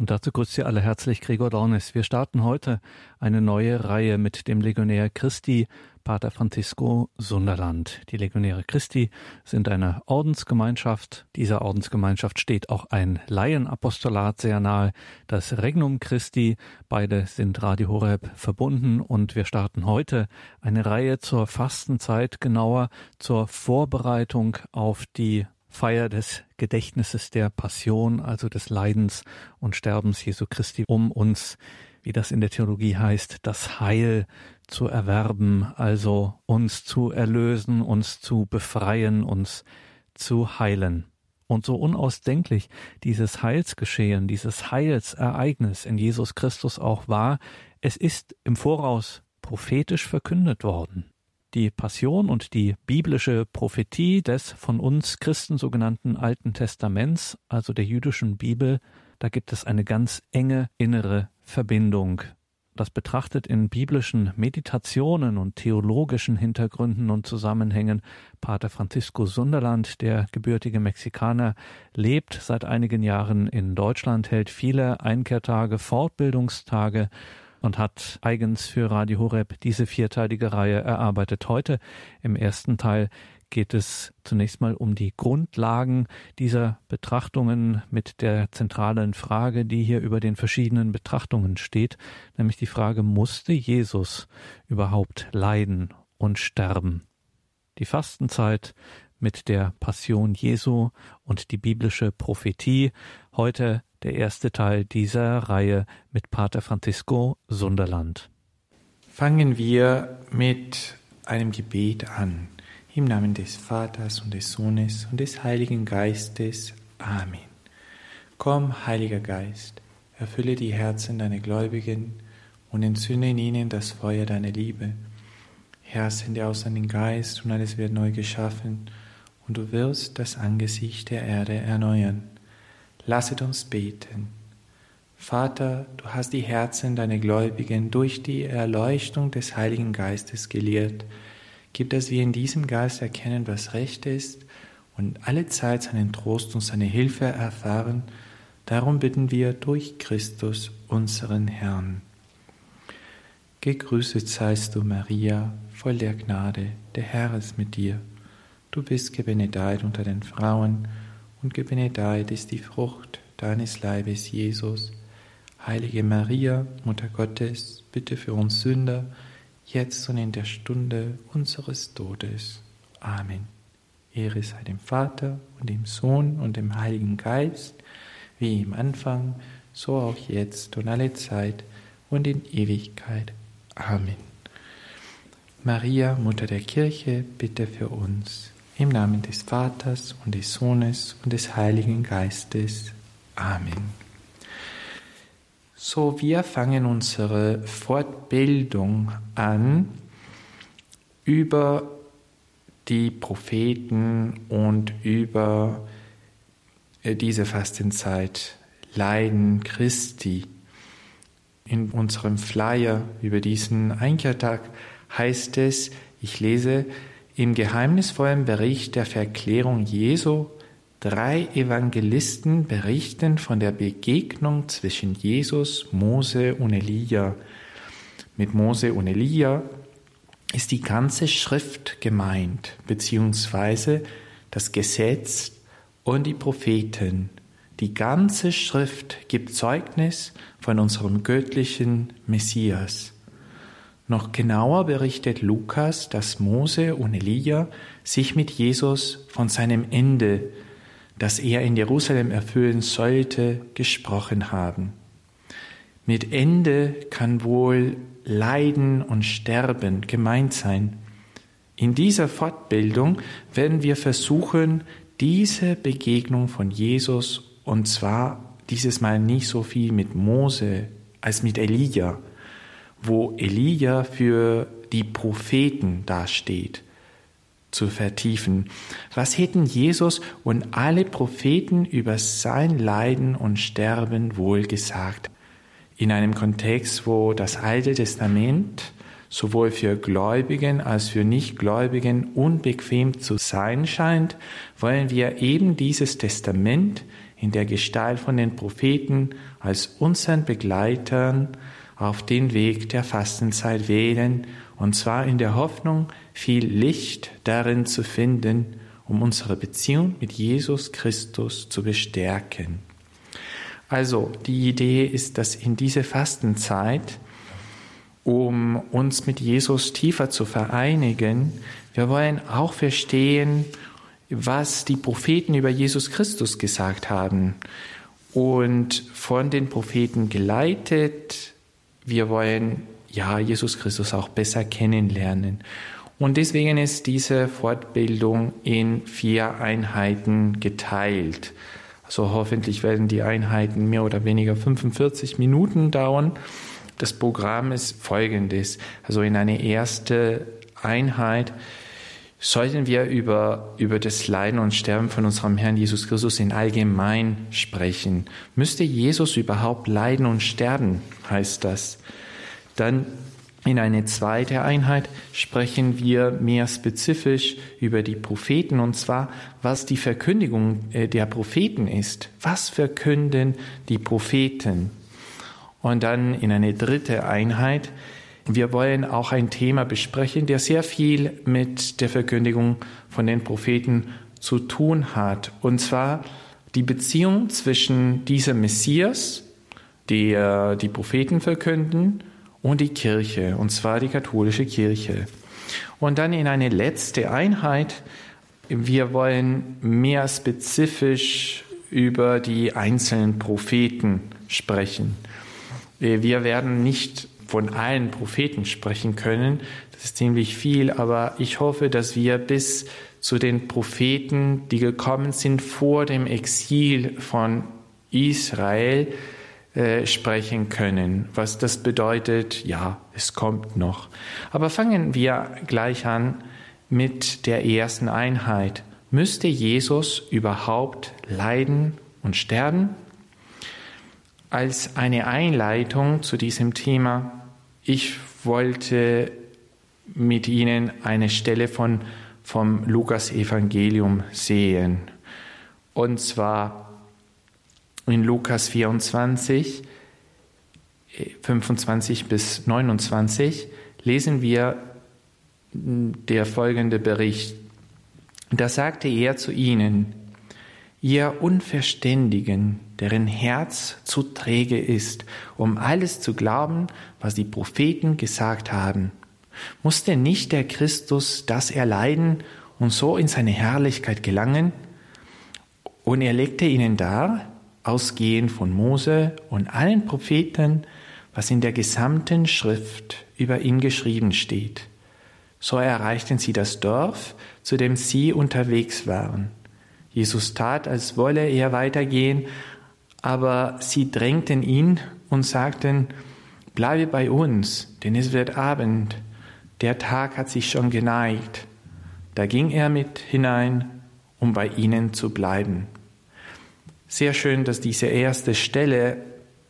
Und dazu grüßt Sie alle herzlich Gregor Dornis. Wir starten heute eine neue Reihe mit dem Legionär Christi, Pater Francisco Sunderland. Die Legionäre Christi sind eine Ordensgemeinschaft. Dieser Ordensgemeinschaft steht auch ein Laienapostolat sehr nahe, das Regnum Christi. Beide sind Radio Horeb verbunden und wir starten heute eine Reihe zur Fastenzeit, genauer zur Vorbereitung auf die Feier des Gedächtnisses der Passion, also des Leidens und Sterbens Jesu Christi, um uns, wie das in der Theologie heißt, das Heil zu erwerben, also uns zu erlösen, uns zu befreien, uns zu heilen. Und so unausdenklich dieses Heilsgeschehen, dieses Heilsereignis in Jesus Christus auch war, es ist im Voraus prophetisch verkündet worden die Passion und die biblische Prophetie des von uns Christen sogenannten Alten Testaments, also der jüdischen Bibel, da gibt es eine ganz enge innere Verbindung. Das betrachtet in biblischen Meditationen und theologischen Hintergründen und Zusammenhängen Pater Francisco Sunderland, der gebürtige Mexikaner, lebt seit einigen Jahren in Deutschland, hält viele Einkehrtage, Fortbildungstage und hat eigens für Radio Horeb diese vierteilige Reihe erarbeitet. Heute im ersten Teil geht es zunächst mal um die Grundlagen dieser Betrachtungen mit der zentralen Frage, die hier über den verschiedenen Betrachtungen steht, nämlich die Frage, musste Jesus überhaupt leiden und sterben? Die Fastenzeit mit der Passion Jesu und die biblische Prophetie. Heute der erste Teil dieser Reihe mit Pater Francisco Sunderland. Fangen wir mit einem Gebet an. Im Namen des Vaters und des Sohnes und des Heiligen Geistes. Amen. Komm, Heiliger Geist, erfülle die Herzen deiner Gläubigen und entzünde in ihnen das Feuer deiner Liebe. Herr, sende aus den Geist und alles wird neu geschaffen und du wirst das Angesicht der Erde erneuern. Lasset uns beten. Vater, du hast die Herzen deiner Gläubigen durch die Erleuchtung des Heiligen Geistes gelehrt. Gib, dass wir in diesem Geist erkennen, was recht ist und alle Zeit seinen Trost und seine Hilfe erfahren. Darum bitten wir durch Christus, unseren Herrn. Gegrüßet seist du, Maria, voll der Gnade, der Herr ist mit dir. Du bist gebenedeit unter den Frauen, und gebenedeit ist die Frucht deines Leibes, Jesus. Heilige Maria, Mutter Gottes, bitte für uns Sünder, jetzt und in der Stunde unseres Todes. Amen. Ehre sei dem Vater und dem Sohn und dem Heiligen Geist, wie im Anfang, so auch jetzt und alle Zeit und in Ewigkeit. Amen. Maria, Mutter der Kirche, bitte für uns. Im Namen des Vaters und des Sohnes und des Heiligen Geistes. Amen. So, wir fangen unsere Fortbildung an über die Propheten und über äh, diese Fastenzeit Leiden Christi. In unserem Flyer über diesen Einkehrtag heißt es, ich lese, im geheimnisvollen Bericht der Verklärung Jesu drei Evangelisten berichten von der Begegnung zwischen Jesus, Mose und Elia. Mit Mose und Elia ist die ganze Schrift gemeint, beziehungsweise das Gesetz und die Propheten. Die ganze Schrift gibt Zeugnis von unserem göttlichen Messias. Noch genauer berichtet Lukas, dass Mose und Elia sich mit Jesus von seinem Ende, das er in Jerusalem erfüllen sollte, gesprochen haben. Mit Ende kann wohl Leiden und Sterben gemeint sein. In dieser Fortbildung werden wir versuchen, diese Begegnung von Jesus, und zwar dieses Mal nicht so viel mit Mose als mit Elia, wo Elia für die Propheten dasteht, zu vertiefen. Was hätten Jesus und alle Propheten über sein Leiden und Sterben wohl gesagt? In einem Kontext, wo das Alte Testament sowohl für Gläubigen als für Nichtgläubigen unbequem zu sein scheint, wollen wir eben dieses Testament in der Gestalt von den Propheten als unseren Begleitern auf den Weg der Fastenzeit wählen, und zwar in der Hoffnung, viel Licht darin zu finden, um unsere Beziehung mit Jesus Christus zu bestärken. Also die Idee ist, dass in diese Fastenzeit, um uns mit Jesus tiefer zu vereinigen, wir wollen auch verstehen, was die Propheten über Jesus Christus gesagt haben. Und von den Propheten geleitet, wir wollen ja Jesus Christus auch besser kennenlernen. Und deswegen ist diese Fortbildung in vier Einheiten geteilt. Also hoffentlich werden die Einheiten mehr oder weniger 45 Minuten dauern. Das Programm ist folgendes. Also in eine erste Einheit sollten wir über, über das Leiden und Sterben von unserem Herrn Jesus Christus in allgemein sprechen. Müsste Jesus überhaupt leiden und sterben, heißt das. Dann in eine zweite Einheit sprechen wir mehr spezifisch über die Propheten und zwar, was die Verkündigung äh, der Propheten ist. Was verkünden die Propheten? Und dann in eine dritte Einheit, wir wollen auch ein Thema besprechen, der sehr viel mit der Verkündigung von den Propheten zu tun hat. Und zwar die Beziehung zwischen diesem Messias, der die Propheten verkünden, und die Kirche, und zwar die katholische Kirche. Und dann in eine letzte Einheit, wir wollen mehr spezifisch über die einzelnen Propheten sprechen. Wir werden nicht von allen Propheten sprechen können, das ist ziemlich viel, aber ich hoffe, dass wir bis zu den Propheten, die gekommen sind vor dem Exil von Israel, äh, sprechen können. Was das bedeutet, ja, es kommt noch. Aber fangen wir gleich an mit der ersten Einheit. Müsste Jesus überhaupt leiden und sterben? Als eine Einleitung zu diesem Thema, ich wollte mit Ihnen eine Stelle von, vom Lukas Evangelium sehen. Und zwar in Lukas 24, 25 bis 29 lesen wir der folgende Bericht. Da sagte er zu ihnen, ihr Unverständigen, deren Herz zu träge ist, um alles zu glauben, was die Propheten gesagt haben. Musste nicht der Christus das erleiden und so in seine Herrlichkeit gelangen? Und er legte ihnen dar, ausgehend von Mose und allen Propheten, was in der gesamten Schrift über ihn geschrieben steht. So erreichten sie das Dorf, zu dem sie unterwegs waren. Jesus tat, als wolle er weitergehen, aber sie drängten ihn und sagten, bleibe bei uns, denn es wird Abend, der Tag hat sich schon geneigt. Da ging er mit hinein, um bei ihnen zu bleiben. Sehr schön, dass diese erste Stelle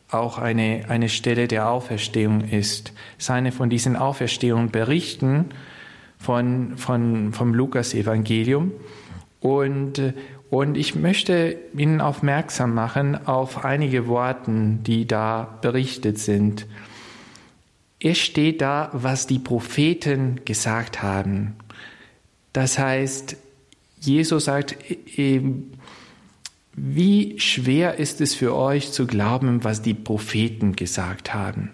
auch eine, eine Stelle der Auferstehung ist. Seine von diesen Auferstehungen berichten von, von, vom Lukas-Evangelium. Und, und ich möchte Ihnen aufmerksam machen auf einige Worten, die da berichtet sind. Es steht da, was die Propheten gesagt haben. Das heißt, Jesus sagt, wie schwer ist es für euch zu glauben, was die Propheten gesagt haben?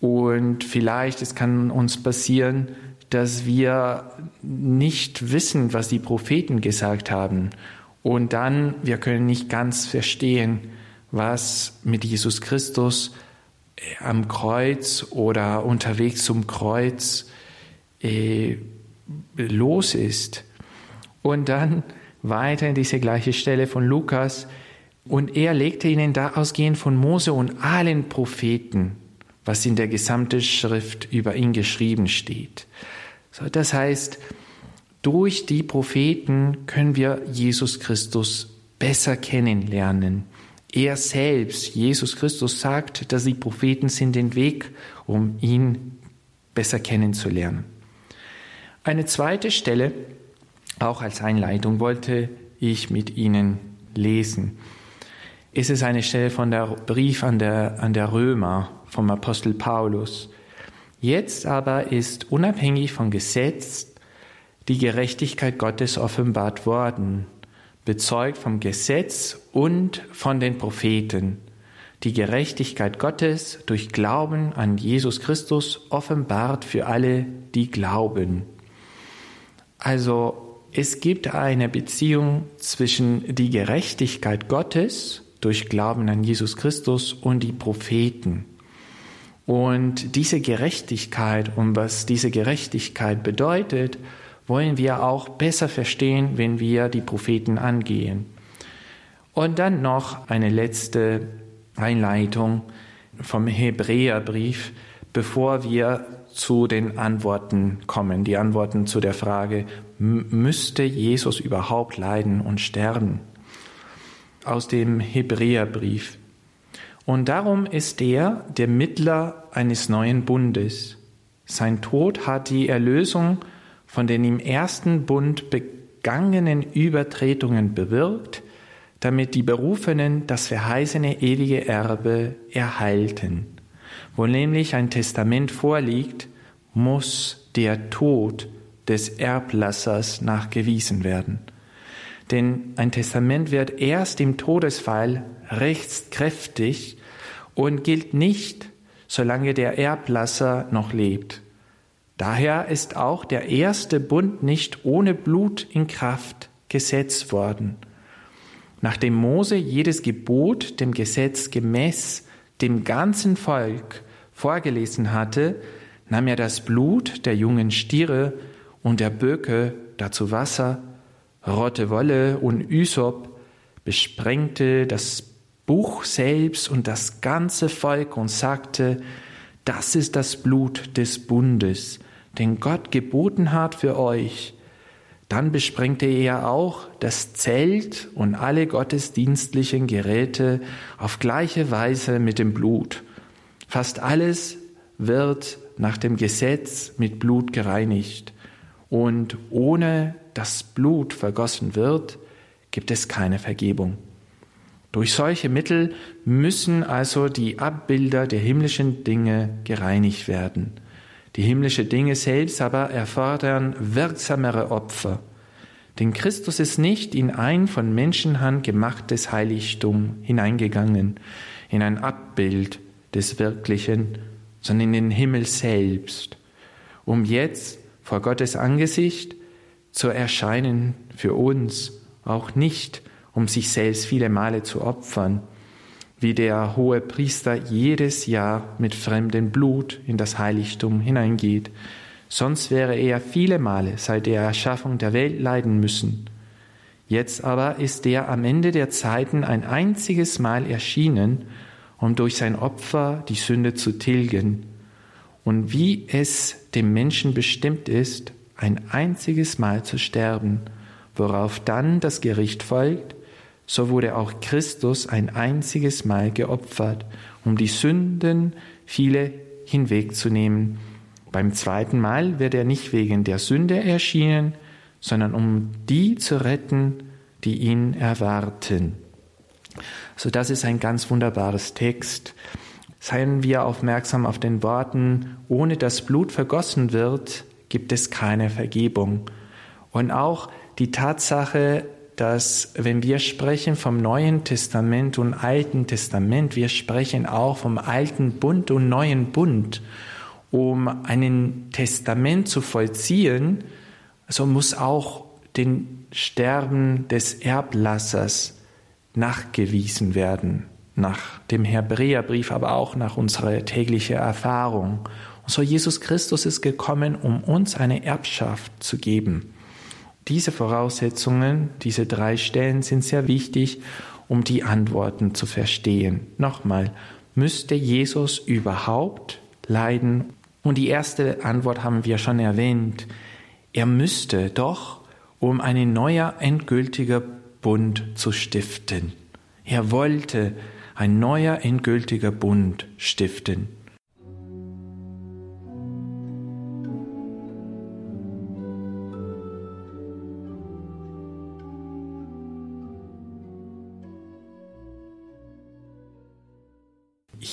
Und vielleicht, es kann uns passieren, dass wir nicht wissen, was die Propheten gesagt haben. Und dann, wir können nicht ganz verstehen, was mit Jesus Christus äh, am Kreuz oder unterwegs zum Kreuz äh, los ist. Und dann weiter in diese gleiche Stelle von Lukas. Und er legte ihnen da ausgehend von Mose und allen Propheten, was in der gesamten Schrift über ihn geschrieben steht. Das heißt, durch die Propheten können wir Jesus Christus besser kennenlernen. Er selbst, Jesus Christus, sagt, dass die Propheten sind den Weg, um ihn besser kennenzulernen. Eine zweite Stelle auch als Einleitung wollte ich mit Ihnen lesen. ist es eine Stelle von der Brief an der, an der Römer vom Apostel Paulus. Jetzt aber ist unabhängig vom Gesetz die Gerechtigkeit Gottes offenbart worden, bezeugt vom Gesetz und von den Propheten. Die Gerechtigkeit Gottes durch Glauben an Jesus Christus offenbart für alle, die glauben. Also es gibt eine Beziehung zwischen die Gerechtigkeit Gottes durch Glauben an Jesus Christus und die Propheten. Und diese Gerechtigkeit und was diese Gerechtigkeit bedeutet, wollen wir auch besser verstehen, wenn wir die Propheten angehen. Und dann noch eine letzte Einleitung vom Hebräerbrief, bevor wir zu den Antworten kommen, die Antworten zu der Frage, müsste Jesus überhaupt leiden und sterben? Aus dem Hebräerbrief. Und darum ist er der Mittler eines neuen Bundes. Sein Tod hat die Erlösung von den im ersten Bund begangenen Übertretungen bewirkt, damit die Berufenen das verheißene ewige Erbe erhalten. Wo nämlich ein Testament vorliegt, muss der Tod des Erblassers nachgewiesen werden. Denn ein Testament wird erst im Todesfall rechtskräftig und gilt nicht, solange der Erblasser noch lebt. Daher ist auch der erste Bund nicht ohne Blut in Kraft gesetzt worden. Nachdem Mose jedes Gebot dem Gesetz gemäß dem ganzen Volk vorgelesen hatte, nahm er das Blut der jungen Stiere und der Böcke, dazu Wasser, rote Wolle und Ysop, besprengte das Buch selbst und das ganze Volk und sagte, das ist das Blut des Bundes, den Gott geboten hat für euch. Dann besprengte er auch das Zelt und alle gottesdienstlichen Geräte auf gleiche Weise mit dem Blut. Fast alles wird nach dem Gesetz mit Blut gereinigt. Und ohne dass Blut vergossen wird, gibt es keine Vergebung. Durch solche Mittel müssen also die Abbilder der himmlischen Dinge gereinigt werden. Die himmlische Dinge selbst aber erfordern wirksamere Opfer. Denn Christus ist nicht in ein von Menschenhand gemachtes Heiligtum hineingegangen, in ein Abbild des Wirklichen, sondern in den Himmel selbst, um jetzt vor Gottes Angesicht zu erscheinen für uns, auch nicht, um sich selbst viele Male zu opfern, wie der hohe Priester jedes Jahr mit fremdem Blut in das Heiligtum hineingeht. Sonst wäre er viele Male seit der Erschaffung der Welt leiden müssen. Jetzt aber ist er am Ende der Zeiten ein einziges Mal erschienen, um durch sein Opfer die Sünde zu tilgen. Und wie es dem Menschen bestimmt ist, ein einziges Mal zu sterben, worauf dann das Gericht folgt, so wurde auch Christus ein einziges Mal geopfert, um die Sünden viele hinwegzunehmen. Beim zweiten Mal wird er nicht wegen der Sünde erschienen, sondern um die zu retten, die ihn erwarten. So, das ist ein ganz wunderbares Text. Seien wir aufmerksam auf den Worten, ohne dass Blut vergossen wird, gibt es keine Vergebung. Und auch die Tatsache, dass wenn wir sprechen vom Neuen Testament und Alten Testament, wir sprechen auch vom Alten Bund und Neuen Bund. Um einen Testament zu vollziehen, so muss auch den Sterben des Erblassers nachgewiesen werden, nach dem Hebräerbrief, aber auch nach unserer täglichen Erfahrung. Und so Jesus Christus ist gekommen, um uns eine Erbschaft zu geben. Diese Voraussetzungen, diese drei Stellen sind sehr wichtig, um die Antworten zu verstehen. Nochmal, müsste Jesus überhaupt leiden? Und die erste Antwort haben wir schon erwähnt. Er müsste doch, um einen neuer endgültiger Bund zu stiften. Er wollte ein neuer endgültiger Bund stiften.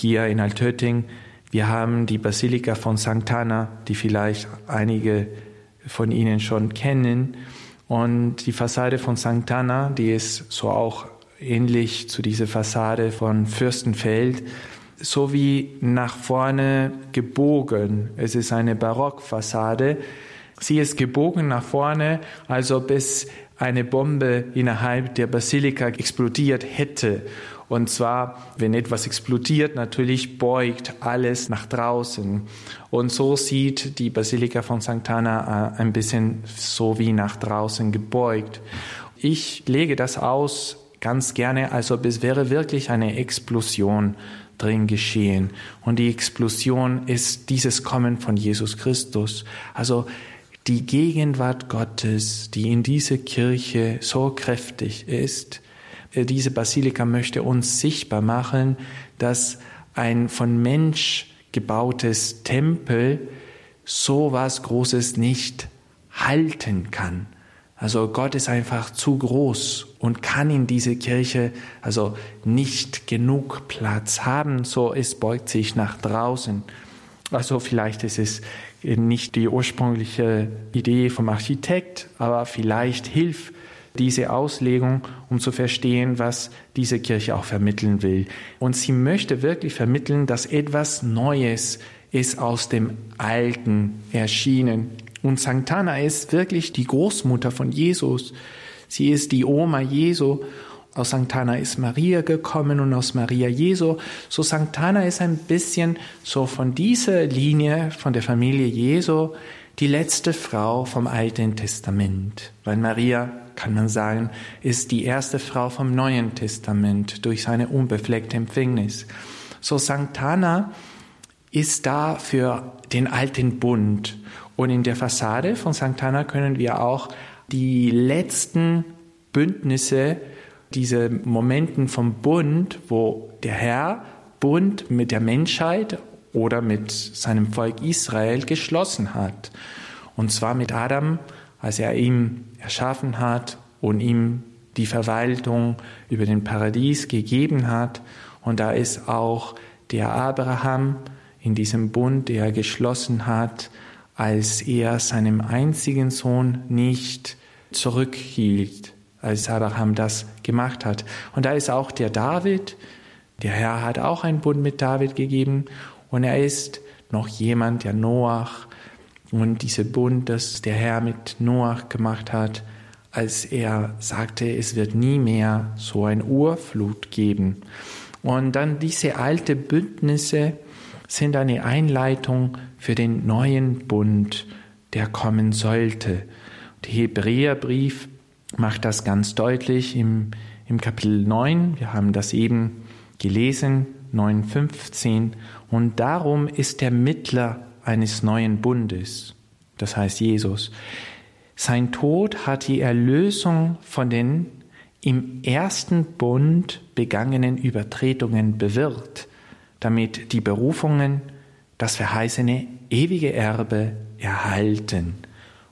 Hier in Altötting. Wir haben die Basilika von St. Anna, die vielleicht einige von Ihnen schon kennen. Und die Fassade von St. Anna, die ist so auch ähnlich zu dieser Fassade von Fürstenfeld, so wie nach vorne gebogen. Es ist eine Barockfassade. Sie ist gebogen nach vorne, also bis eine Bombe innerhalb der Basilika explodiert hätte. Und zwar, wenn etwas explodiert, natürlich beugt alles nach draußen. Und so sieht die Basilika von St. Anna äh, ein bisschen so wie nach draußen gebeugt. Ich lege das aus ganz gerne, als ob es wäre wirklich eine Explosion drin geschehen. Und die Explosion ist dieses Kommen von Jesus Christus. Also die Gegenwart Gottes, die in dieser Kirche so kräftig ist, diese Basilika möchte uns sichtbar machen, dass ein von Mensch gebautes Tempel so was Großes nicht halten kann. Also Gott ist einfach zu groß und kann in diese Kirche also nicht genug Platz haben, so es beugt sich nach draußen. Also vielleicht ist es nicht die ursprüngliche Idee vom Architekt, aber vielleicht hilft diese Auslegung, um zu verstehen, was diese Kirche auch vermitteln will. Und sie möchte wirklich vermitteln, dass etwas Neues ist aus dem Alten erschienen. Und Santana ist wirklich die Großmutter von Jesus. Sie ist die Oma Jesu. Aus Santana ist Maria gekommen und aus Maria Jesu. So Santana ist ein bisschen so von dieser Linie, von der Familie Jesu, die letzte Frau vom Alten Testament. Weil Maria, kann man sagen, ist die erste Frau vom Neuen Testament durch seine unbefleckte Empfängnis. So Santana ist da für den alten Bund. Und in der Fassade von St. Anna können wir auch die letzten Bündnisse, diese Momenten vom Bund, wo der Herr Bund mit der Menschheit oder mit seinem Volk Israel geschlossen hat. Und zwar mit Adam, als er ihn erschaffen hat und ihm die Verwaltung über den Paradies gegeben hat. Und da ist auch der Abraham in diesem Bund, der er geschlossen hat, als er seinem einzigen Sohn nicht zurückhielt, als Abraham das gemacht hat. Und da ist auch der David, der Herr hat auch einen Bund mit David gegeben und er ist noch jemand, der Noach und diese Bund, das der Herr mit Noach gemacht hat, als er sagte, es wird nie mehr so ein Urflut geben. Und dann diese alte Bündnisse sind eine Einleitung für den neuen Bund, der kommen sollte. Der Hebräerbrief macht das ganz deutlich im, im Kapitel 9. Wir haben das eben gelesen, 9.15. Und darum ist der Mittler eines neuen Bundes, das heißt Jesus. Sein Tod hat die Erlösung von den im ersten Bund begangenen Übertretungen bewirkt, damit die Berufungen das verheißene ewige Erbe erhalten.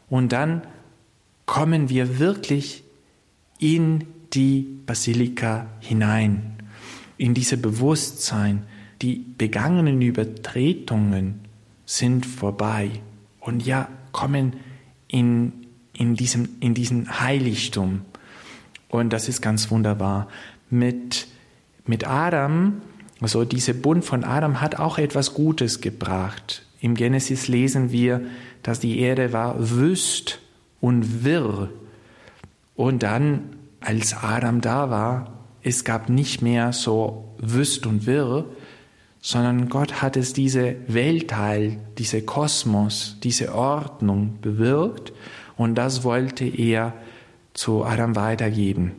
Und dann kommen wir wirklich in die Basilika hinein, in diese Bewusstsein, die begangenen Übertretungen sind vorbei und ja, kommen in, in, diesem, in diesen Heiligtum. Und das ist ganz wunderbar. Mit, mit Adam, also dieser Bund von Adam hat auch etwas Gutes gebracht. Im Genesis lesen wir, dass die Erde war wüst und wirr. Und dann, als Adam da war, es gab nicht mehr so wüst und wirr, sondern Gott hat es diese Weltteil, diese Kosmos, diese Ordnung bewirkt und das wollte er zu Adam weitergeben.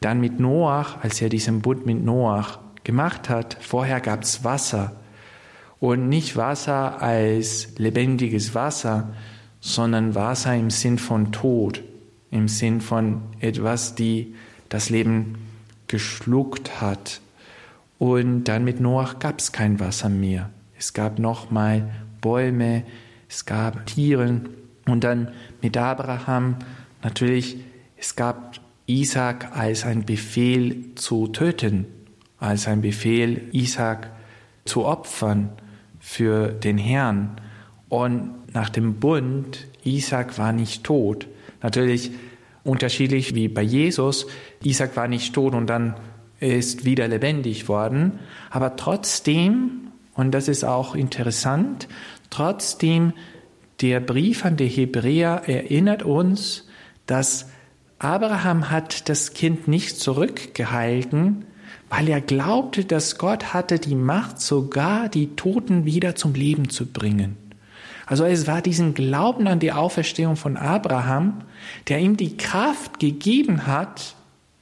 Dann mit Noach, als er diesen Bund mit Noach gemacht hat, vorher gab es Wasser und nicht Wasser als lebendiges Wasser, sondern Wasser im Sinn von Tod, im Sinn von etwas, die das Leben geschluckt hat, und dann mit Noach gab es kein Wasser mehr. Es gab nochmal Bäume, es gab Tiere. Und dann mit Abraham natürlich, es gab Isaac als ein Befehl zu töten, als ein Befehl, Isaac zu opfern für den Herrn. Und nach dem Bund, Isaac war nicht tot. Natürlich unterschiedlich wie bei Jesus. Isaac war nicht tot und dann ist wieder lebendig worden. Aber trotzdem, und das ist auch interessant, trotzdem der Brief an die Hebräer erinnert uns, dass Abraham hat das Kind nicht zurückgehalten, weil er glaubte, dass Gott hatte die Macht, sogar die Toten wieder zum Leben zu bringen. Also es war diesen Glauben an die Auferstehung von Abraham, der ihm die Kraft gegeben hat,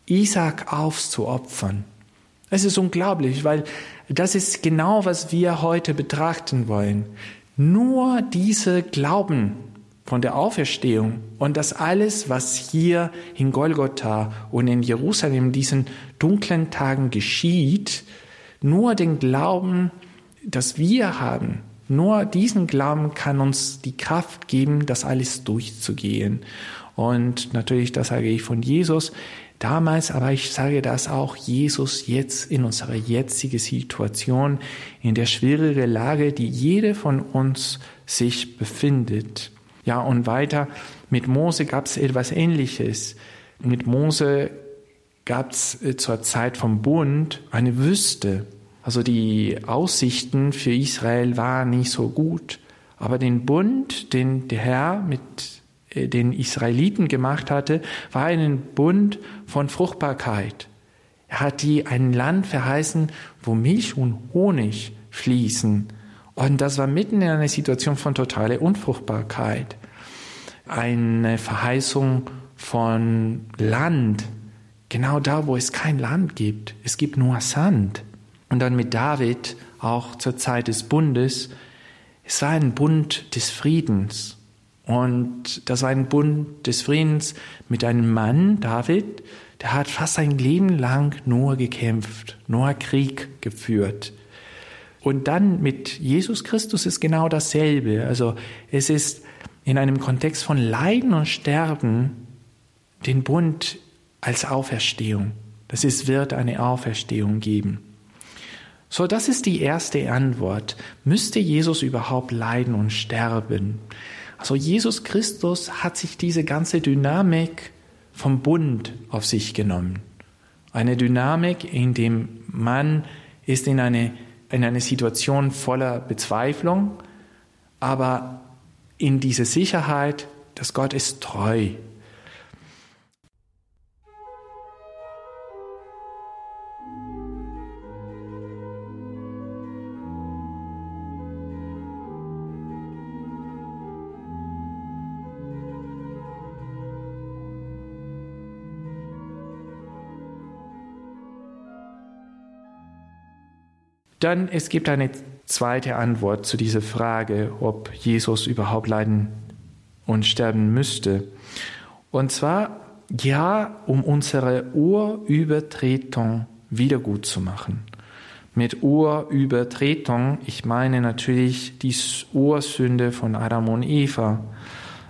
Isaac aufzuopfern. Es ist unglaublich, weil das ist genau, was wir heute betrachten wollen. Nur diese Glauben von der Auferstehung und das alles, was hier in Golgotha und in Jerusalem in diesen dunklen Tagen geschieht, nur den Glauben, dass wir haben, nur diesen Glauben kann uns die Kraft geben, das alles durchzugehen. Und natürlich, das sage ich von Jesus damals, aber ich sage das auch Jesus jetzt in unserer jetzigen Situation, in der schwierigen Lage, die jede von uns sich befindet. Ja, und weiter, mit Mose gab es etwas Ähnliches. Mit Mose gab es äh, zur Zeit vom Bund eine Wüste. Also die Aussichten für Israel waren nicht so gut. Aber den Bund, den der Herr mit den Israeliten gemacht hatte, war ein Bund von Fruchtbarkeit. Er hat die ein Land verheißen, wo Milch und Honig fließen. Und das war mitten in einer Situation von totaler Unfruchtbarkeit. Eine Verheißung von Land, genau da, wo es kein Land gibt. Es gibt nur Sand. Und dann mit David, auch zur Zeit des Bundes, es war ein Bund des Friedens. Und das war ein Bund des Friedens mit einem Mann, David, der hat fast sein Leben lang nur gekämpft, nur Krieg geführt. Und dann mit Jesus Christus ist genau dasselbe. Also es ist in einem Kontext von Leiden und Sterben den Bund als Auferstehung. Das ist, wird eine Auferstehung geben. So, das ist die erste Antwort. Müsste Jesus überhaupt leiden und sterben? Also Jesus Christus hat sich diese ganze Dynamik vom Bund auf sich genommen. Eine Dynamik, in dem man ist in eine in eine Situation voller Bezweiflung, aber in diese Sicherheit, dass Gott ist treu. Dann es gibt eine zweite Antwort zu dieser Frage, ob Jesus überhaupt leiden und sterben müsste. Und zwar ja, um unsere Urübertretung wiedergutzumachen. Mit Urübertretung, ich meine natürlich die Ursünde von Adam und Eva.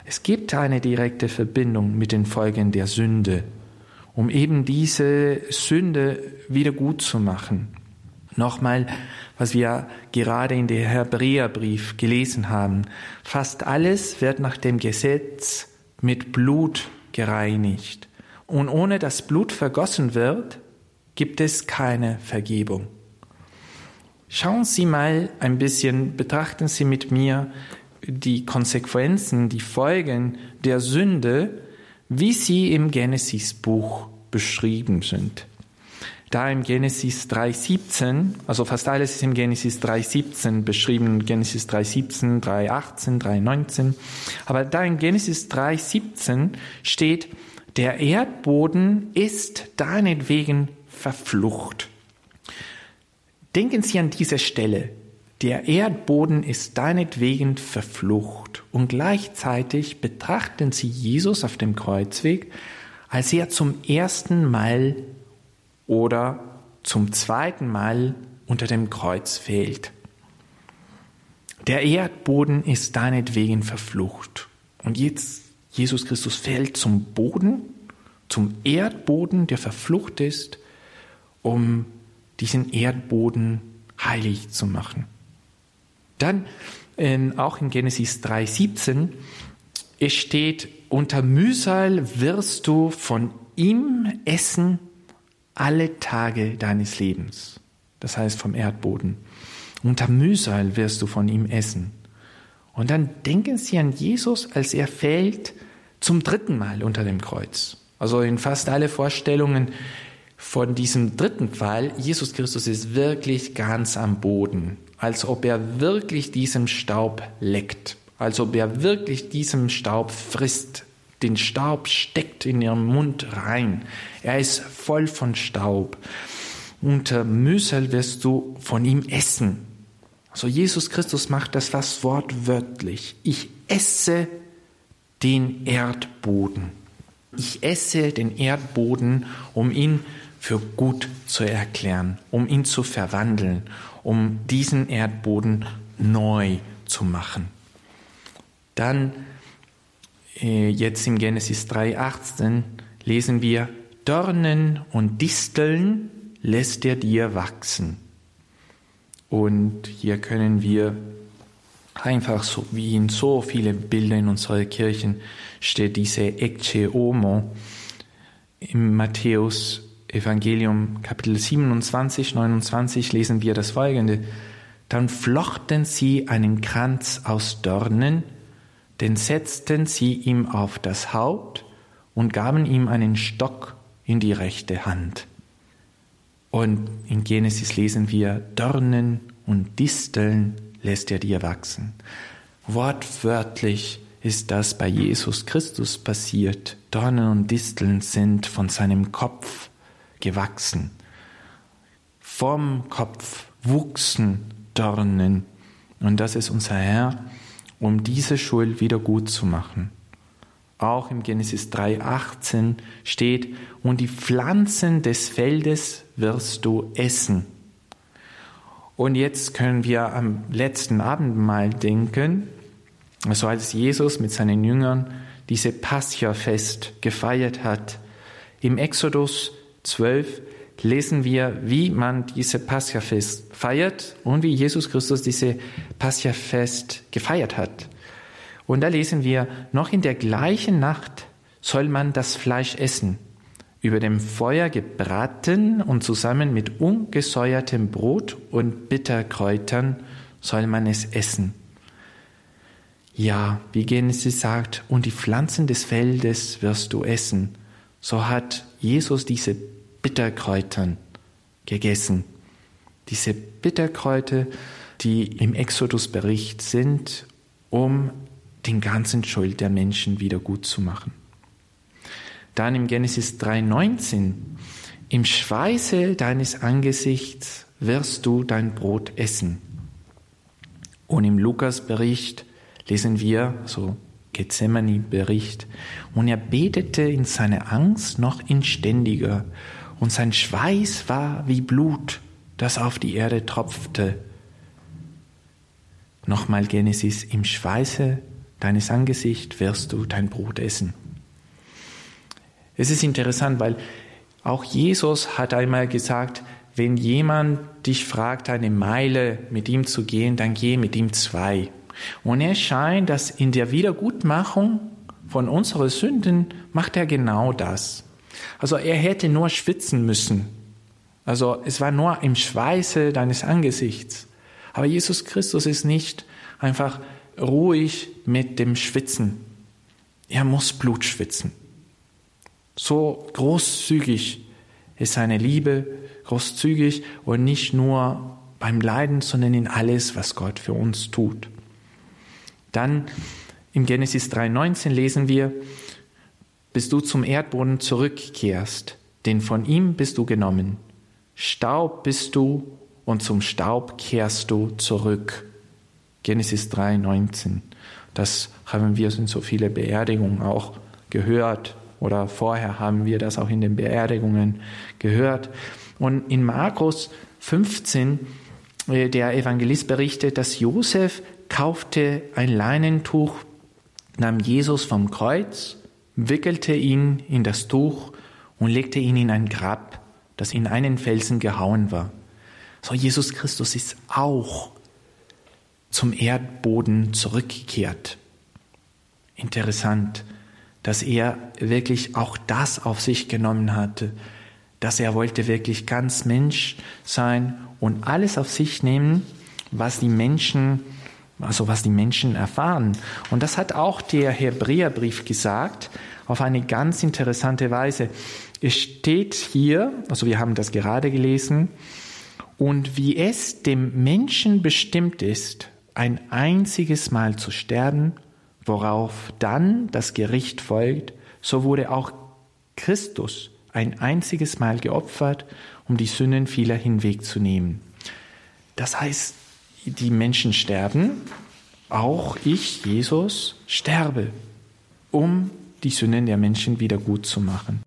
Es gibt eine direkte Verbindung mit den Folgen der Sünde, um eben diese Sünde wiedergutzumachen. Nochmal, was wir gerade in der Hebräerbrief gelesen haben. Fast alles wird nach dem Gesetz mit Blut gereinigt. Und ohne dass Blut vergossen wird, gibt es keine Vergebung. Schauen Sie mal ein bisschen, betrachten Sie mit mir die Konsequenzen, die Folgen der Sünde, wie sie im Genesis-Buch beschrieben sind da im Genesis 3.17, also fast alles ist im Genesis 3.17 beschrieben, Genesis 3.17, 3.18, 3.19, aber da in Genesis 3.17 steht, der Erdboden ist deinetwegen verflucht. Denken Sie an diese Stelle. Der Erdboden ist deinetwegen verflucht. Und gleichzeitig betrachten Sie Jesus auf dem Kreuzweg, als er zum ersten Mal oder zum zweiten Mal unter dem Kreuz fehlt. Der Erdboden ist deinetwegen verflucht. Und jetzt, Jesus Christus fällt zum Boden, zum Erdboden, der verflucht ist, um diesen Erdboden heilig zu machen. Dann in, auch in Genesis 3,17, es steht, unter Mühsal wirst du von ihm essen alle Tage deines Lebens. Das heißt vom Erdboden. Unter Mühsal wirst du von ihm essen. Und dann denken Sie an Jesus, als er fällt zum dritten Mal unter dem Kreuz. Also in fast alle Vorstellungen von diesem dritten Fall, Jesus Christus ist wirklich ganz am Boden, als ob er wirklich diesem Staub leckt, als ob er wirklich diesem Staub frisst. Den Staub steckt in ihrem Mund rein. Er ist voll von Staub. Unter Mühsal wirst du von ihm essen. Also Jesus Christus macht das fast wortwörtlich. Ich esse den Erdboden. Ich esse den Erdboden, um ihn für gut zu erklären, um ihn zu verwandeln, um diesen Erdboden neu zu machen. Dann äh, jetzt im Genesis 3.18 lesen wir, Dornen und Disteln lässt er dir wachsen. Und hier können wir einfach so wie in so vielen Bildern in unserer Kirchen steht diese Ecce Homo im Matthäus Evangelium Kapitel 27, 29 lesen wir das folgende. Dann flochten sie einen Kranz aus Dornen, den setzten sie ihm auf das Haupt und gaben ihm einen Stock in die rechte Hand. Und in Genesis lesen wir, Dornen und Disteln lässt er dir wachsen. Wortwörtlich ist das bei Jesus Christus passiert. Dornen und Disteln sind von seinem Kopf gewachsen. Vom Kopf wuchsen Dornen. Und das ist unser Herr, um diese Schuld wieder gut zu machen. Auch im Genesis 3,18 steht, und die Pflanzen des Feldes wirst du essen. Und jetzt können wir am letzten Abendmahl denken, also als Jesus mit seinen Jüngern diese Pascha-Fest gefeiert hat. Im Exodus 12 lesen wir, wie man diese Pascha-Fest feiert und wie Jesus Christus diese Pascha-Fest gefeiert hat. Und da lesen wir, noch in der gleichen Nacht soll man das Fleisch essen, über dem Feuer gebraten und zusammen mit ungesäuertem Brot und Bitterkräutern soll man es essen. Ja, wie Genesis sagt, und die Pflanzen des Feldes wirst du essen. So hat Jesus diese Bitterkräutern gegessen. Diese Bitterkräuter, die im Exodusbericht sind, um den ganzen Schuld der Menschen wieder gut zu machen. Dann im Genesis 3,19, im Schweiße deines Angesichts wirst du dein Brot essen. Und im Lukas-Bericht lesen wir, so Gethsemane-Bericht, und er betete in seiner Angst noch inständiger, und sein Schweiß war wie Blut, das auf die Erde tropfte. Nochmal Genesis, im Schweiße deines Angesichts wirst du dein Brot essen. Es ist interessant, weil auch Jesus hat einmal gesagt, wenn jemand dich fragt, eine Meile mit ihm zu gehen, dann geh mit ihm zwei. Und er scheint, dass in der Wiedergutmachung von unseren Sünden macht er genau das. Also er hätte nur schwitzen müssen. Also es war nur im Schweiße deines Angesichts. Aber Jesus Christus ist nicht einfach ruhig mit dem Schwitzen. Er muss Blut schwitzen. So großzügig ist seine Liebe, großzügig und nicht nur beim Leiden, sondern in alles, was Gott für uns tut. Dann im Genesis 3.19 lesen wir, bis du zum Erdboden zurückkehrst, denn von ihm bist du genommen. Staub bist du und zum Staub kehrst du zurück. Genesis 3.19. Das haben wir in so viele Beerdigungen auch gehört oder vorher haben wir das auch in den Beerdigungen gehört. Und in Markus 15, äh, der Evangelist berichtet, dass Josef kaufte ein Leinentuch, nahm Jesus vom Kreuz, wickelte ihn in das Tuch und legte ihn in ein Grab, das in einen Felsen gehauen war. So, Jesus Christus ist auch zum Erdboden zurückgekehrt. Interessant, dass er wirklich auch das auf sich genommen hatte, dass er wollte wirklich ganz Mensch sein und alles auf sich nehmen, was die Menschen, also was die Menschen erfahren. Und das hat auch der Hebräerbrief gesagt, auf eine ganz interessante Weise. Es steht hier, also wir haben das gerade gelesen, und wie es dem Menschen bestimmt ist, ein einziges Mal zu sterben, worauf dann das Gericht folgt, so wurde auch Christus ein einziges Mal geopfert, um die Sünden vieler hinwegzunehmen. Das heißt, die Menschen sterben, auch ich, Jesus, sterbe, um die Sünden der Menschen wieder gut zu machen.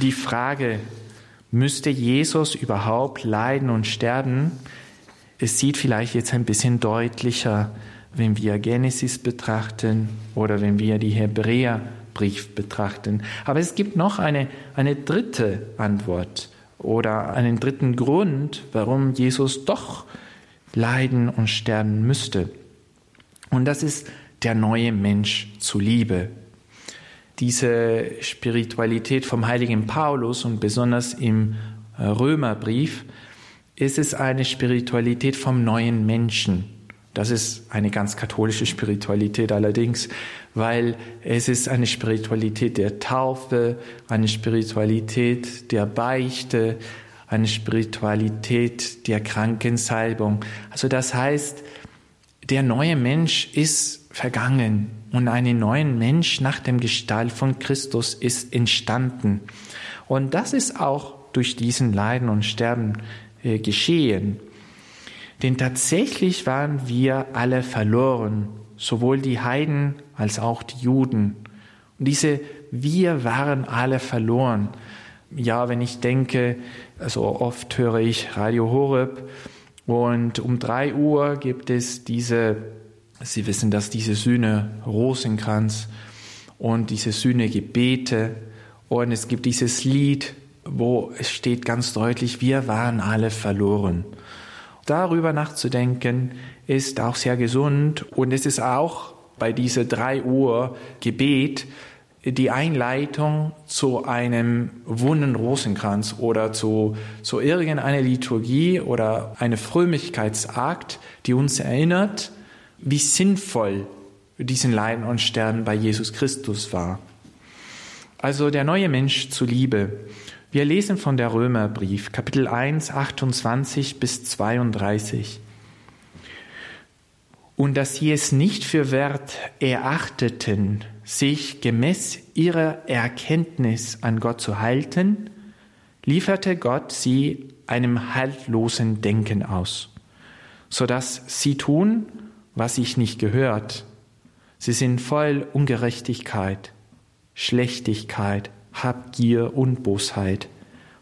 die Frage, müsste Jesus überhaupt leiden und sterben? Es sieht vielleicht jetzt ein bisschen deutlicher, wenn wir Genesis betrachten oder wenn wir die Hebräerbrief betrachten. Aber es gibt noch eine, eine dritte Antwort oder einen dritten Grund, warum Jesus doch leiden und sterben müsste. Und das ist der neue Mensch zuliebe diese Spiritualität vom heiligen Paulus und besonders im äh, Römerbrief ist es eine Spiritualität vom neuen Menschen. Das ist eine ganz katholische Spiritualität allerdings, weil es ist eine Spiritualität der Taufe, eine Spiritualität der Beichte, eine Spiritualität der Krankensalbung. Also das heißt, der neue Mensch ist vergangen und ein neuen Mensch nach dem Gestalt von Christus ist entstanden. Und das ist auch durch diesen Leiden und Sterben äh, geschehen. Denn tatsächlich waren wir alle verloren, sowohl die Heiden als auch die Juden. Und diese wir waren alle verloren. Ja, wenn ich denke, also oft höre ich Radio Horeb und um drei Uhr gibt es diese Sie wissen, dass diese Sühne Rosenkranz und diese Sühne Gebete und es gibt dieses Lied, wo es steht ganz deutlich, wir waren alle verloren. Darüber nachzudenken ist auch sehr gesund und es ist auch bei dieser drei Uhr Gebet die Einleitung zu einem wunden Rosenkranz oder zu, zu irgendeiner Liturgie oder einer Frömmigkeitsakt, die uns erinnert, wie sinnvoll diesen Leiden und Sterben bei Jesus Christus war. Also der neue Mensch zu Liebe. Wir lesen von der Römerbrief, Kapitel 1, 28 bis 32. Und dass sie es nicht für wert erachteten, sich gemäß ihrer Erkenntnis an Gott zu halten, lieferte Gott sie einem haltlosen Denken aus, so dass sie tun, was sich nicht gehört. Sie sind voll Ungerechtigkeit, Schlechtigkeit, Habgier und Bosheit,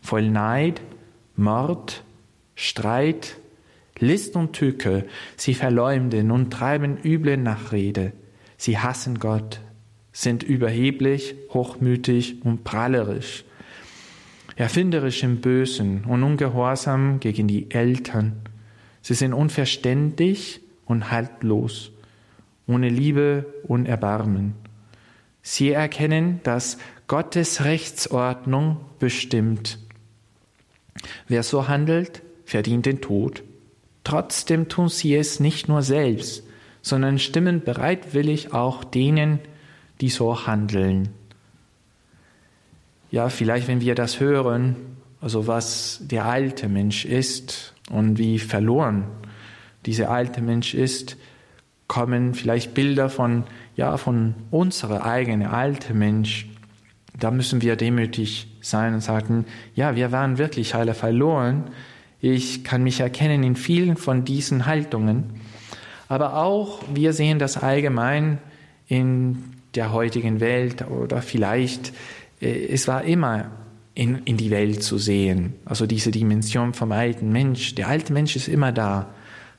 voll Neid, Mord, Streit, List und Tücke. Sie verleumden und treiben üble Nachrede. Sie hassen Gott, sind überheblich, hochmütig und prahlerisch, erfinderisch im Bösen und ungehorsam gegen die Eltern. Sie sind unverständlich und haltlos, ohne Liebe und Erbarmen. Sie erkennen, dass Gottes Rechtsordnung bestimmt. Wer so handelt, verdient den Tod. Trotzdem tun sie es nicht nur selbst, sondern stimmen bereitwillig auch denen, die so handeln. Ja, vielleicht wenn wir das hören, also was der alte Mensch ist und wie verloren dieser alte Mensch ist, kommen vielleicht Bilder von, ja, von unserer eigenen alte Mensch. Da müssen wir demütig sein und sagen, ja, wir waren wirklich alle verloren. Ich kann mich erkennen in vielen von diesen Haltungen. Aber auch wir sehen das allgemein in der heutigen Welt oder vielleicht, äh, es war immer in, in die Welt zu sehen. Also diese Dimension vom alten Mensch. Der alte Mensch ist immer da.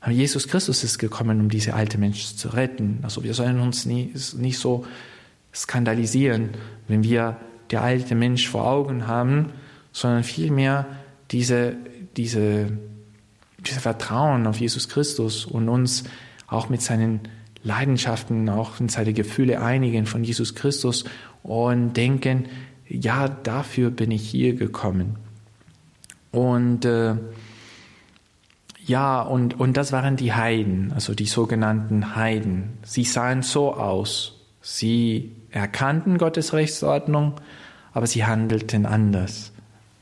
Aber Jesus Christus ist gekommen, um diese alte Mensch zu retten. Also wir sollen uns nie, nicht so skandalisieren, wenn wir der alte Mensch vor Augen haben, sondern vielmehr diese, diese, diese Vertrauen auf Jesus Christus und uns auch mit seinen Leidenschaften, auch mit seinen Gefühle einigen von Jesus Christus und denken, ja, dafür bin ich hier gekommen. Und äh, ja, und, und das waren die Heiden, also die sogenannten Heiden. Sie sahen so aus. Sie erkannten Gottes Rechtsordnung, aber sie handelten anders.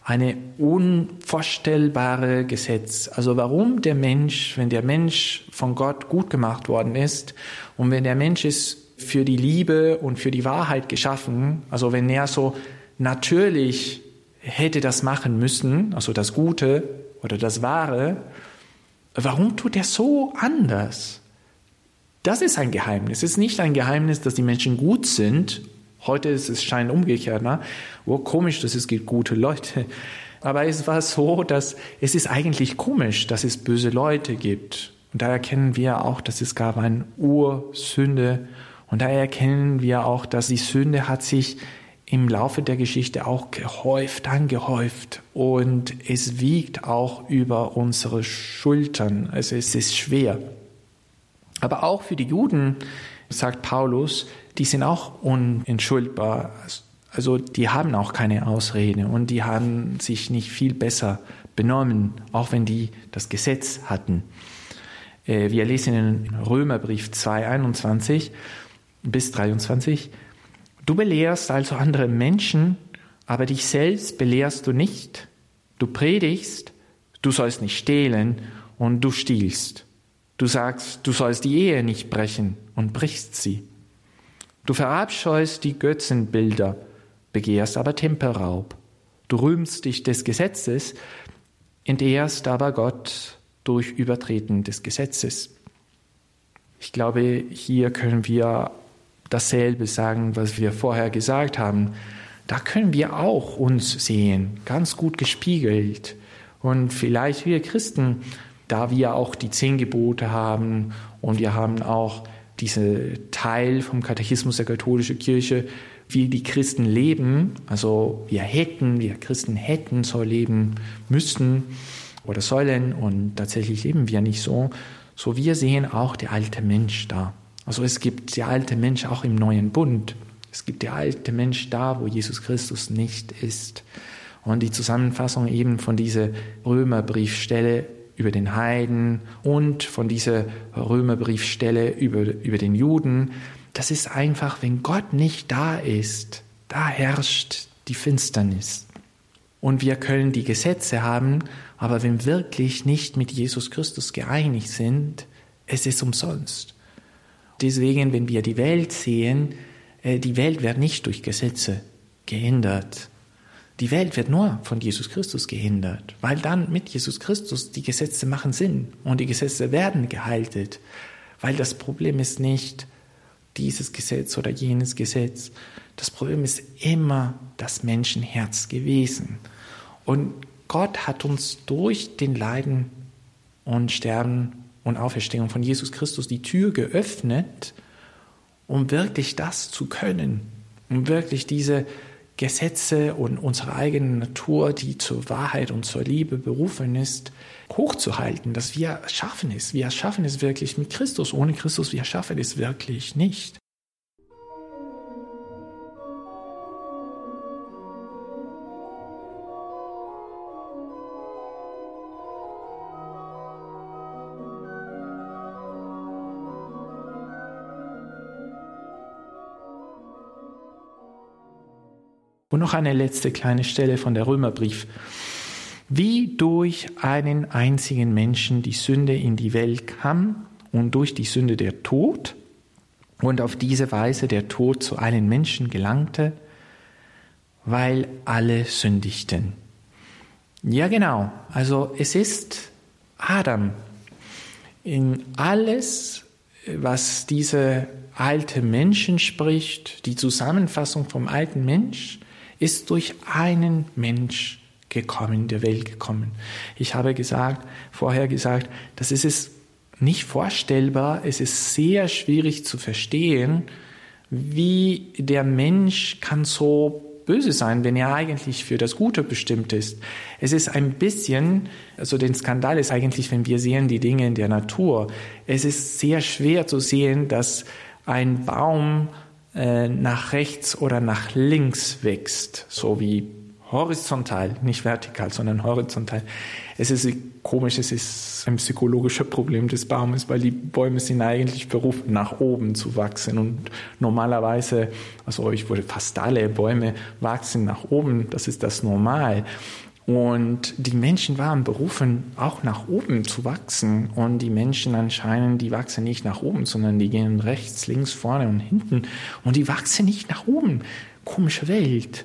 Eine unvorstellbare Gesetz. Also warum der Mensch, wenn der Mensch von Gott gut gemacht worden ist und wenn der Mensch ist für die Liebe und für die Wahrheit geschaffen, also wenn er so natürlich hätte das machen müssen, also das Gute oder das Wahre, warum tut er so anders? Das ist ein Geheimnis. Es ist nicht ein Geheimnis, dass die Menschen gut sind. Heute ist es scheint umgekehrt. Ne? Oh, komisch, dass es gibt gute Leute. Aber es war so, dass es ist eigentlich komisch, dass es böse Leute gibt. Und da erkennen wir auch, dass es gab eine Ursünde. Und da erkennen wir auch, dass die Sünde hat sich im Laufe der Geschichte auch gehäuft, angehäuft und es wiegt auch über unsere Schultern. Also es ist schwer. Aber auch für die Juden, sagt Paulus, die sind auch unentschuldbar. Also die haben auch keine Ausrede und die haben sich nicht viel besser benommen, auch wenn die das Gesetz hatten. Äh, wir lesen in Römerbrief 2, 21 bis 23, Du belehrst also andere Menschen, aber dich selbst belehrst du nicht. Du predigst, du sollst nicht stehlen und du stiehlst. Du sagst, du sollst die Ehe nicht brechen und brichst sie. Du verabscheust die Götzenbilder, begehrst aber Tempelraub. Du rühmst dich des Gesetzes, entehrst aber Gott durch Übertreten des Gesetzes. Ich glaube, hier können wir dasselbe sagen, was wir vorher gesagt haben. Da können wir auch uns sehen, ganz gut gespiegelt. Und vielleicht wir Christen, da wir auch die zehn Gebote haben und wir haben auch diese Teil vom Katechismus der katholischen Kirche, wie die Christen leben, also wir hätten, wir Christen hätten so leben müssen oder sollen und tatsächlich leben wir nicht so, so wir sehen auch der alte Mensch da. Also es gibt der alte Mensch auch im neuen Bund. Es gibt der alte Mensch da, wo Jesus Christus nicht ist. Und die Zusammenfassung eben von dieser Römerbriefstelle über den Heiden und von dieser Römerbriefstelle über, über den Juden, das ist einfach, wenn Gott nicht da ist, da herrscht die Finsternis. Und wir können die Gesetze haben, aber wenn wirklich nicht mit Jesus Christus geeinigt sind, es ist umsonst. Deswegen, wenn wir die Welt sehen, äh, die Welt wird nicht durch Gesetze geändert. Die Welt wird nur von Jesus Christus gehindert, weil dann mit Jesus Christus die Gesetze machen Sinn und die Gesetze werden gehalten, weil das Problem ist nicht dieses Gesetz oder jenes Gesetz. Das Problem ist immer das Menschenherz gewesen. Und Gott hat uns durch den Leiden und Sterben und Auferstehung von Jesus Christus die Tür geöffnet, um wirklich das zu können, um wirklich diese Gesetze und unsere eigene Natur, die zur Wahrheit und zur Liebe berufen ist, hochzuhalten, dass wir schaffen es. Wir schaffen es wirklich mit Christus. Ohne Christus, wir schaffen es wirklich nicht. Und noch eine letzte kleine Stelle von der Römerbrief. Wie durch einen einzigen Menschen die Sünde in die Welt kam und durch die Sünde der Tod und auf diese Weise der Tod zu allen Menschen gelangte, weil alle sündigten. Ja genau, also es ist Adam. In alles, was diese alte Menschen spricht, die Zusammenfassung vom alten Mensch, ist durch einen Mensch gekommen, in der Welt gekommen. Ich habe gesagt, vorher gesagt, das ist es nicht vorstellbar, es ist sehr schwierig zu verstehen, wie der Mensch kann so böse sein, wenn er eigentlich für das Gute bestimmt ist. Es ist ein bisschen, also den Skandal ist eigentlich, wenn wir sehen die Dinge in der Natur, es ist sehr schwer zu sehen, dass ein Baum äh, nach rechts oder nach links wächst, so wie horizontal, nicht vertikal, sondern horizontal. Es ist komisch, es ist ein psychologisches Problem des Baumes, weil die Bäume sind eigentlich berufen, nach oben zu wachsen. Und normalerweise, also ich würde fast alle Bäume wachsen nach oben, das ist das Normal. Und die Menschen waren berufen, auch nach oben zu wachsen. Und die Menschen anscheinend, die wachsen nicht nach oben, sondern die gehen rechts, links, vorne und hinten. Und die wachsen nicht nach oben. Komische Welt.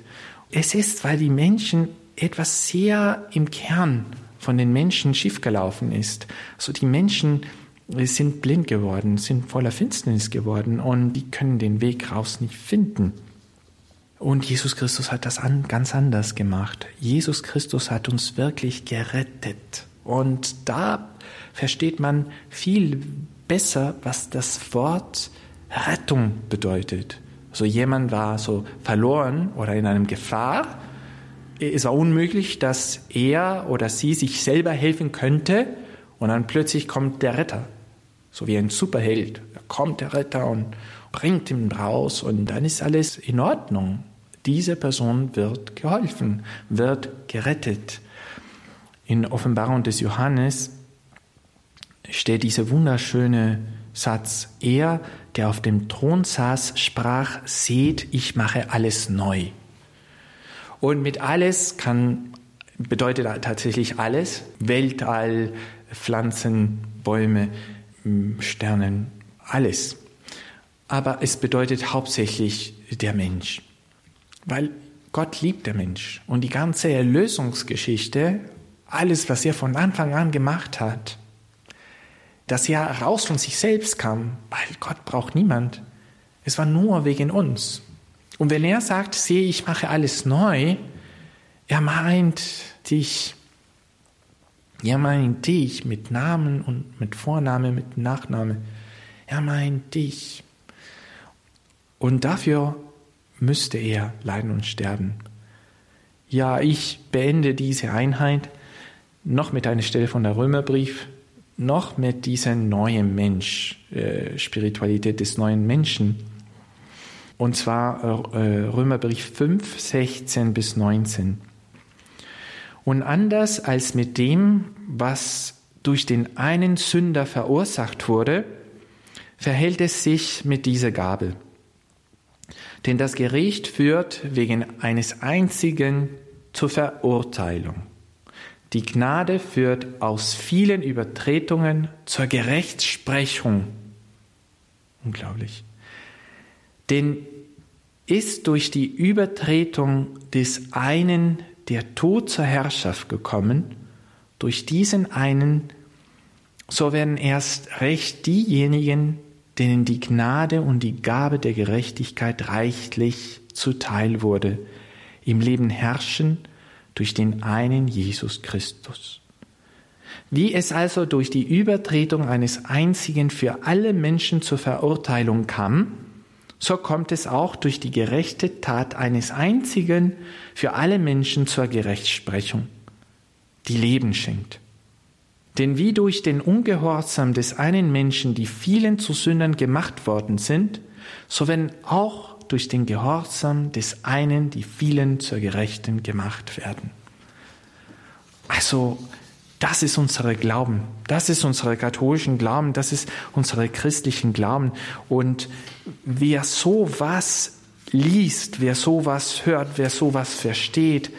Es ist, weil die Menschen etwas sehr im Kern von den Menschen schiefgelaufen ist. Also die Menschen sind blind geworden, sind voller Finsternis geworden und die können den Weg raus nicht finden. Und Jesus Christus hat das an, ganz anders gemacht. Jesus Christus hat uns wirklich gerettet. Und da versteht man viel besser, was das Wort Rettung bedeutet. Also jemand war so verloren oder in einem Gefahr. Es war unmöglich, dass er oder sie sich selber helfen könnte. Und dann plötzlich kommt der Retter. So wie ein Superheld. Da kommt der Retter und bringt ihn raus und dann ist alles in Ordnung. Diese Person wird geholfen, wird gerettet. In Offenbarung des Johannes steht dieser wunderschöne Satz. Er, der auf dem Thron saß, sprach, seht, ich mache alles neu. Und mit alles kann, bedeutet tatsächlich alles. Weltall, Pflanzen, Bäume, Sternen, alles. Aber es bedeutet hauptsächlich der Mensch. Weil Gott liebt der Mensch und die ganze Erlösungsgeschichte, alles, was er von Anfang an gemacht hat, dass er raus von sich selbst kam, weil Gott braucht niemand. Es war nur wegen uns. Und wenn er sagt, sehe, ich mache alles neu, er meint dich. Er meint dich mit Namen und mit Vorname, mit Nachname. Er meint dich. Und dafür müsste er leiden und sterben. Ja, ich beende diese Einheit noch mit einer Stelle von der Römerbrief, noch mit dieser neuen Mensch, äh, Spiritualität des neuen Menschen. Und zwar äh, Römerbrief 5, 16 bis 19. Und anders als mit dem, was durch den einen Sünder verursacht wurde, verhält es sich mit dieser Gabe. Denn das Gericht führt wegen eines einzigen zur Verurteilung. Die Gnade führt aus vielen Übertretungen zur Gerechtsprechung. Unglaublich. Denn ist durch die Übertretung des einen der Tod zur Herrschaft gekommen, durch diesen einen, so werden erst recht diejenigen, denen die Gnade und die Gabe der Gerechtigkeit reichlich zuteil wurde, im Leben herrschen durch den einen Jesus Christus. Wie es also durch die Übertretung eines einzigen für alle Menschen zur Verurteilung kam, so kommt es auch durch die gerechte Tat eines einzigen für alle Menschen zur Gerechtsprechung, die Leben schenkt. Denn wie durch den Ungehorsam des einen Menschen die vielen zu Sündern gemacht worden sind, so werden auch durch den Gehorsam des einen die vielen zur Gerechten gemacht werden. Also, das ist unsere Glauben. Das ist unsere katholischen Glauben. Das ist unsere christlichen Glauben. Und wer so was liest, wer so was hört, wer so was versteht,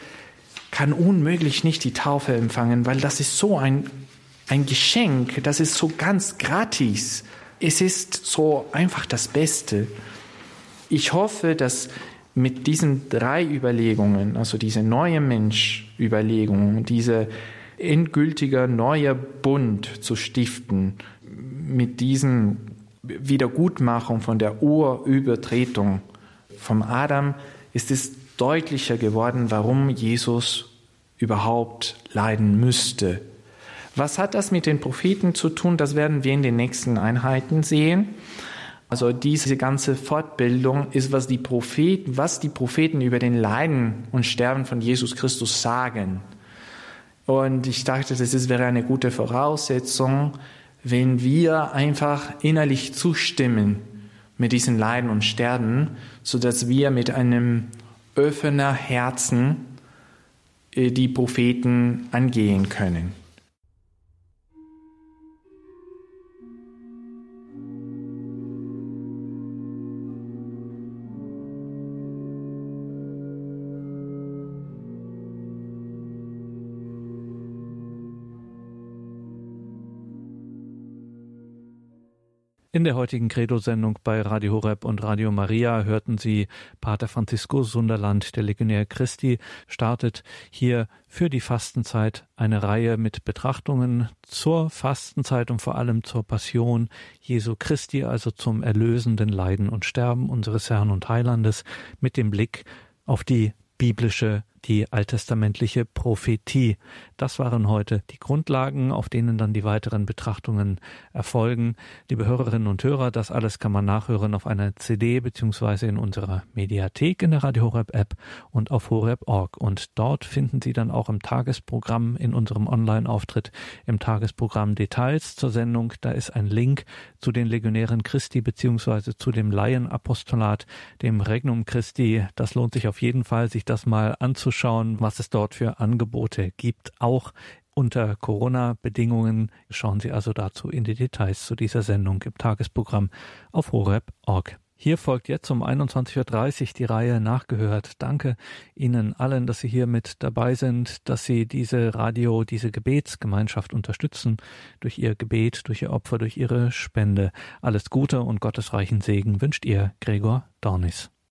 kann unmöglich nicht die Taufe empfangen, weil das ist so ein ein Geschenk, das ist so ganz gratis. Es ist so einfach das Beste. Ich hoffe, dass mit diesen drei Überlegungen, also diese neue Mensch-Überlegung, diese endgültige neue Bund zu stiften, mit diesen Wiedergutmachung von der Urübertretung vom Adam, ist es deutlicher geworden, warum Jesus überhaupt leiden müsste. Was hat das mit den Propheten zu tun? Das werden wir in den nächsten Einheiten sehen. Also diese ganze Fortbildung ist, was die Propheten, was die Propheten über den Leiden und Sterben von Jesus Christus sagen. Und ich dachte, das wäre eine gute Voraussetzung, wenn wir einfach innerlich zustimmen mit diesen Leiden und Sterben, so dass wir mit einem offener Herzen äh, die Propheten angehen können. In der heutigen Credo-Sendung bei Radio Horeb und Radio Maria hörten Sie Pater Francisco Sunderland, der Legionär Christi, startet hier für die Fastenzeit eine Reihe mit Betrachtungen zur Fastenzeit und vor allem zur Passion Jesu Christi, also zum erlösenden Leiden und Sterben unseres Herrn und Heilandes, mit dem Blick auf die biblische die alttestamentliche Prophetie. Das waren heute die Grundlagen, auf denen dann die weiteren Betrachtungen erfolgen. Liebe Hörerinnen und Hörer, das alles kann man nachhören auf einer CD beziehungsweise in unserer Mediathek in der Radio Horeb App und auf horeb.org. Und dort finden Sie dann auch im Tagesprogramm in unserem Online-Auftritt im Tagesprogramm Details zur Sendung. Da ist ein Link zu den Legionären Christi beziehungsweise zu dem Laienapostolat, dem Regnum Christi. Das lohnt sich auf jeden Fall, sich das mal anzuschauen anzuschauen, was es dort für Angebote gibt, auch unter Corona-Bedingungen. Schauen Sie also dazu in die Details zu dieser Sendung im Tagesprogramm auf horeb.org. Hier folgt jetzt um 21.30 Uhr die Reihe Nachgehört. Danke Ihnen allen, dass Sie hier mit dabei sind, dass Sie diese Radio, diese Gebetsgemeinschaft unterstützen durch Ihr Gebet, durch Ihr Opfer, durch Ihre Spende. Alles Gute und gottesreichen Segen wünscht Ihr Gregor Dornis.